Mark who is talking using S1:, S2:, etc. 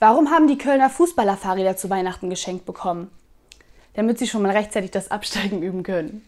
S1: Warum haben die Kölner Fußballer Fahrräder zu Weihnachten geschenkt bekommen? Damit sie schon mal rechtzeitig das Absteigen üben können.